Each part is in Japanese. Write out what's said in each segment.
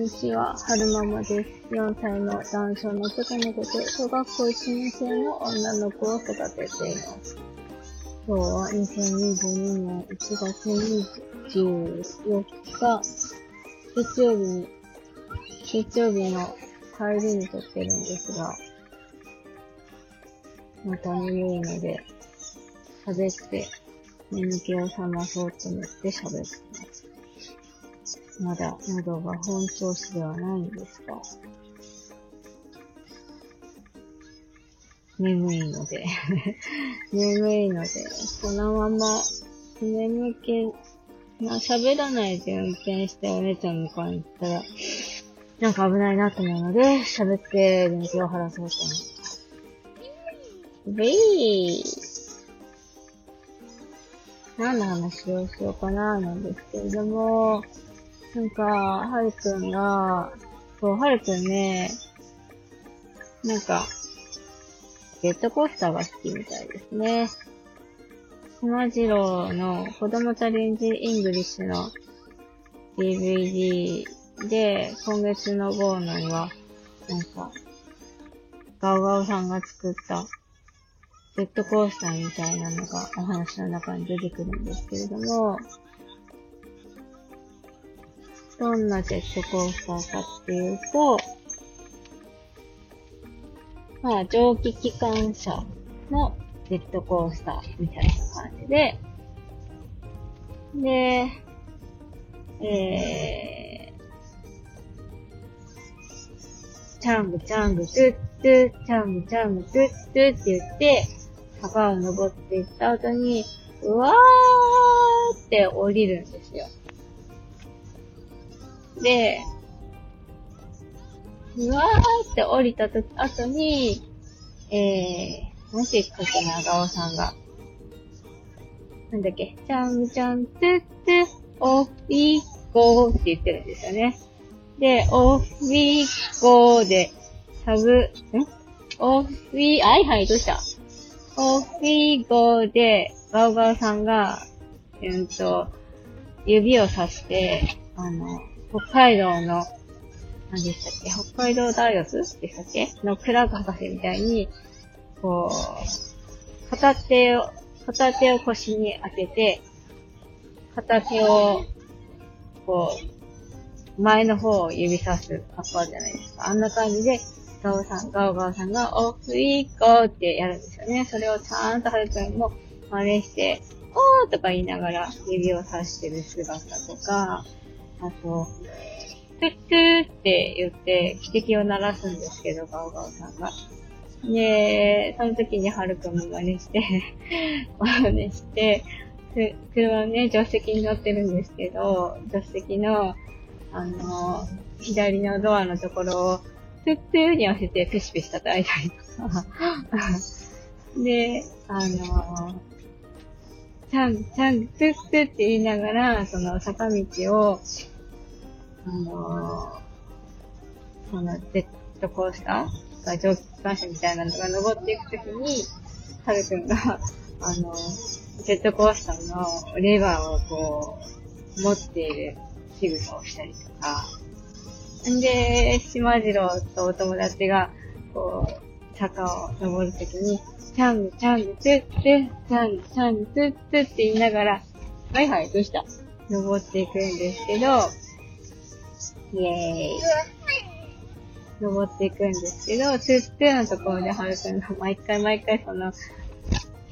んにちは、はるままです。4歳の男性の男の子と小学校1年生の女の子を育てています。今日は2022年1月24日、月曜日に、月曜日の帰りに撮ってるんですが、また眠いので、喋って眠気を覚まそうと思って喋ってまだ喉が本調子ではないんですが、眠いので。眠いので、このまま眠気、まあ喋らないで運転してお姉ちゃんの顔に行ったら、なんか危ないなと思うので、喋って眠気を晴らそうと思います。ベイ。何の話をしようかななんですけれども、なんか、はるくんが、そう、はるくんね、なんか、ジェットコースターが好きみたいですね。しまじろうの子供チャレンジイングリッシュの DVD で、今月の号のには、なんか、ガオガオさんが作ったジェットコースターみたいなのがお話の中に出てくるんですけれども、どんなジェットコースターかっていうと、まあ、蒸気機関車のジェットコースターみたいな感じで、で、えー、チャングチャングトゥットゥ、チャングチャングトゥットゥって言って、坂を登っていった後に、うわーって降りるんですよ。で、ふわーって降りたと後に、えー、もしかしたな、ガオさんが。なんだっけ、ちゃんちゃん、トゥットゥ、オフィーって言ってるんですよね。で、オフィーで、サブ、んオフィー、はいはい、どうした？オフィーで、ガオガオさんが、うんと、指をさして、あの、北海道の、何でしたっけ？北海道大学でしたっけ？のクラブ博士みたいに、こう、片手を、片手を腰に当てて、片手を、こう、前の方を指さす格好じゃないですか。あんな感じで、ガオさん、ガオガオさんが、オフィーゴーってやるんですよね。それをちゃんとハルくんも真似して、おーとか言いながら指をさしてる姿とか、あと、トゥットゥーって言って、汽笛を鳴らすんですけど、ガオガオさんが。で、その時にハルくんも真似して、真似して、車ね、助手席に乗ってるんですけど、助手席の、あの、左のドアのところを、トゥットゥーに合わせてペシペシ叩いたりとか。で、あの、ちゃん、ちゃん、トゥットゥって言いながら、その坂道を、あのー、そのジェットコースターが蒸気機関車みたいなのが登っていくときに、はるくんが、あのー、ジェットコースターのレバーをこう、持っている仕草をしたりとか、んで、島次郎とお友達が、こう、坂を登るときに、チャング、チャング、トゥットゥ、チャング、チャング、トゥットゥって言いながら、はいはい、どうした？登っていくんですけど、イェーイ。登っていくんですけど、トゥットゥのところでハルくんが毎回毎回その、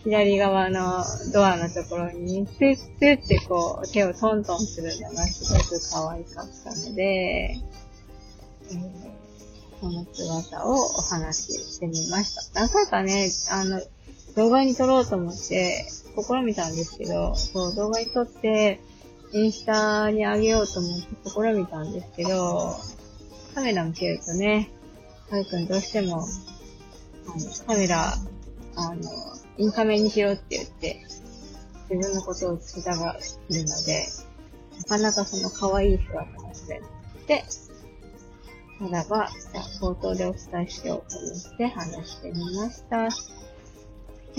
左側のドアのところに、トゥットゥってこう、手をトントンするのがすごく可愛かったので、えー、その姿をお話ししてみました。何回かね、あの、動画に撮ろうと思って、試みたんですけど、そう、動画に撮って、インスタに上げようと思って試みたんですけど、カメラ向けるとね、はるくんどうしても、あの、カメラ、あの、インカメにしろって言って、自分のことを聞きたがるので、なかなかその可愛い姿が撮れて、ならば、じゃあ冒頭でお伝えしようと思って話してみました。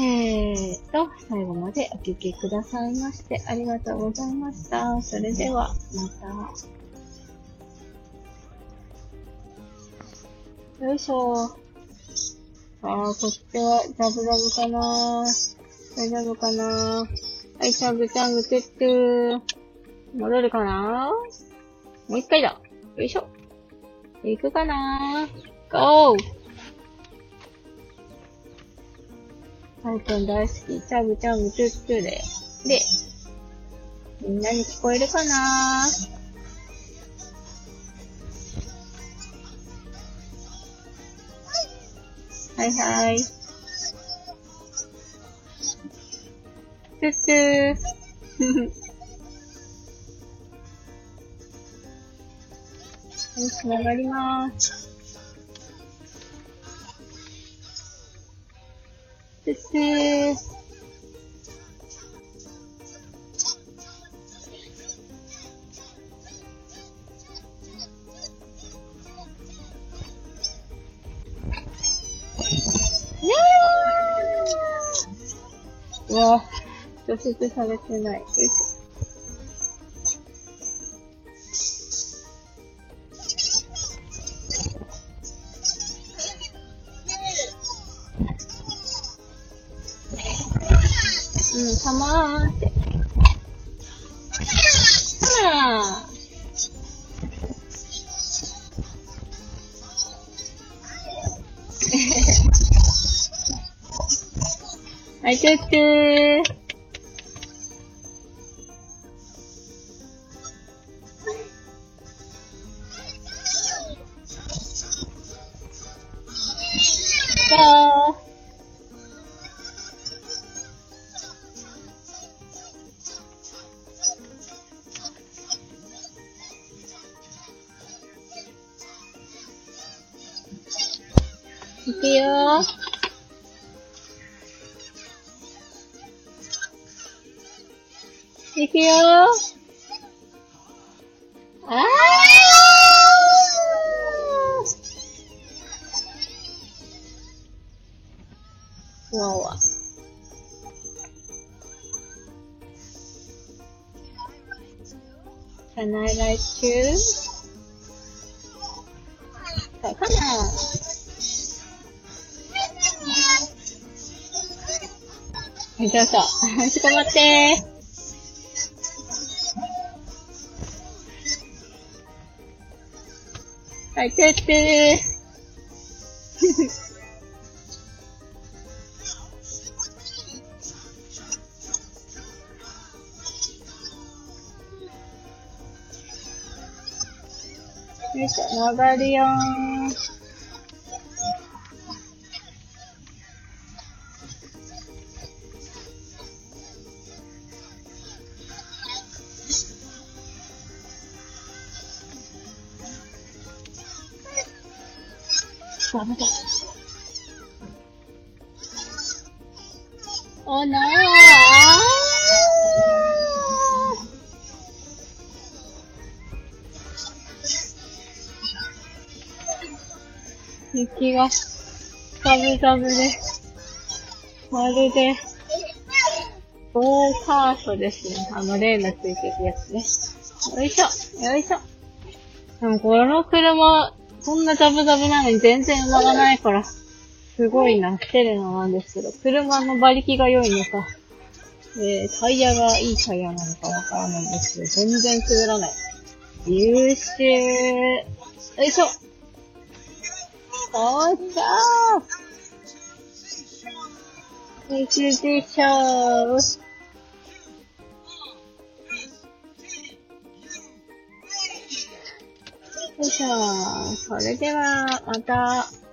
えーと、最後までお聴きくださいましてありがとうございました。それでは、また。よいしょー。あー、こっちは、ザブザブかなー大丈夫かなーはい、チャングチャングトゥットゥー。戻るかなーもう一回だ。よいしょ。行くかなゴーハイくん大好き。チャグチャグトゥットゥで。で、みんなに聞こえるかな？はいはい。トゥットゥー。はい、繋がりまーす。トゥットゥー。うわ除雪されてない。よいしょ。たまーって。あー。はい、チュッチュー。いいくよー。あーわわ。Can I like you? そうかなちょっと、ちょっと待ってはい、てってー。よいしょ、曲がるよー。ダおなー雪が、ザブザブで、まるで、ゴーカートですね。あの、レーンのついてるやつね。よいしょ、よいしょ。でも、この車、こんなザブザブなのに全然馬がないから、すごいな、テレナなんですけど、車の馬力が良いのか、えー、タイヤがいいタイヤなのかわからないんですけど、全然滑らない。優秀よいしょおーしょー優秀でしょーよいしょ。それでは、また。